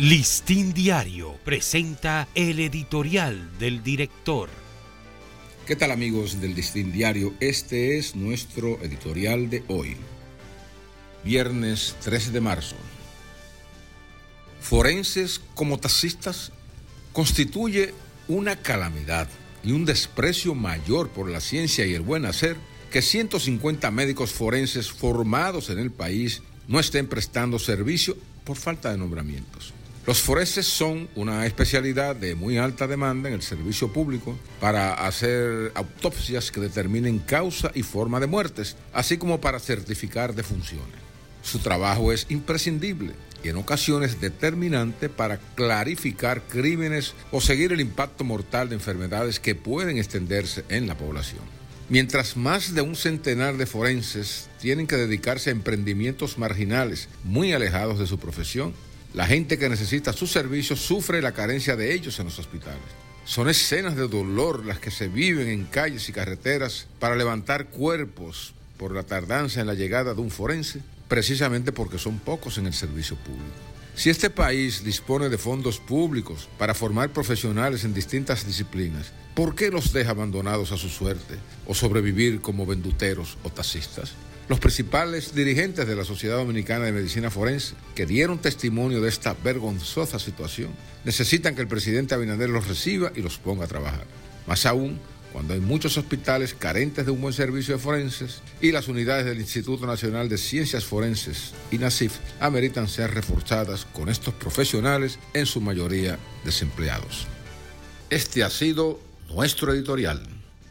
Listín Diario presenta el editorial del director. ¿Qué tal amigos del Listín Diario? Este es nuestro editorial de hoy, viernes 13 de marzo. Forenses como taxistas constituye una calamidad y un desprecio mayor por la ciencia y el buen hacer que 150 médicos forenses formados en el país no estén prestando servicio por falta de nombramientos. Los forenses son una especialidad de muy alta demanda en el servicio público para hacer autopsias que determinen causa y forma de muertes, así como para certificar defunciones. Su trabajo es imprescindible y en ocasiones determinante para clarificar crímenes o seguir el impacto mortal de enfermedades que pueden extenderse en la población. Mientras más de un centenar de forenses tienen que dedicarse a emprendimientos marginales muy alejados de su profesión, la gente que necesita sus servicios sufre la carencia de ellos en los hospitales. Son escenas de dolor las que se viven en calles y carreteras para levantar cuerpos por la tardanza en la llegada de un forense, precisamente porque son pocos en el servicio público. Si este país dispone de fondos públicos para formar profesionales en distintas disciplinas, ¿por qué los deja abandonados a su suerte o sobrevivir como venduteros o taxistas? Los principales dirigentes de la Sociedad Dominicana de Medicina Forense, que dieron testimonio de esta vergonzosa situación, necesitan que el presidente Abinader los reciba y los ponga a trabajar. Más aún, cuando hay muchos hospitales carentes de un buen servicio de forenses y las unidades del Instituto Nacional de Ciencias Forenses, INACIF, ameritan ser reforzadas con estos profesionales, en su mayoría desempleados. Este ha sido nuestro editorial.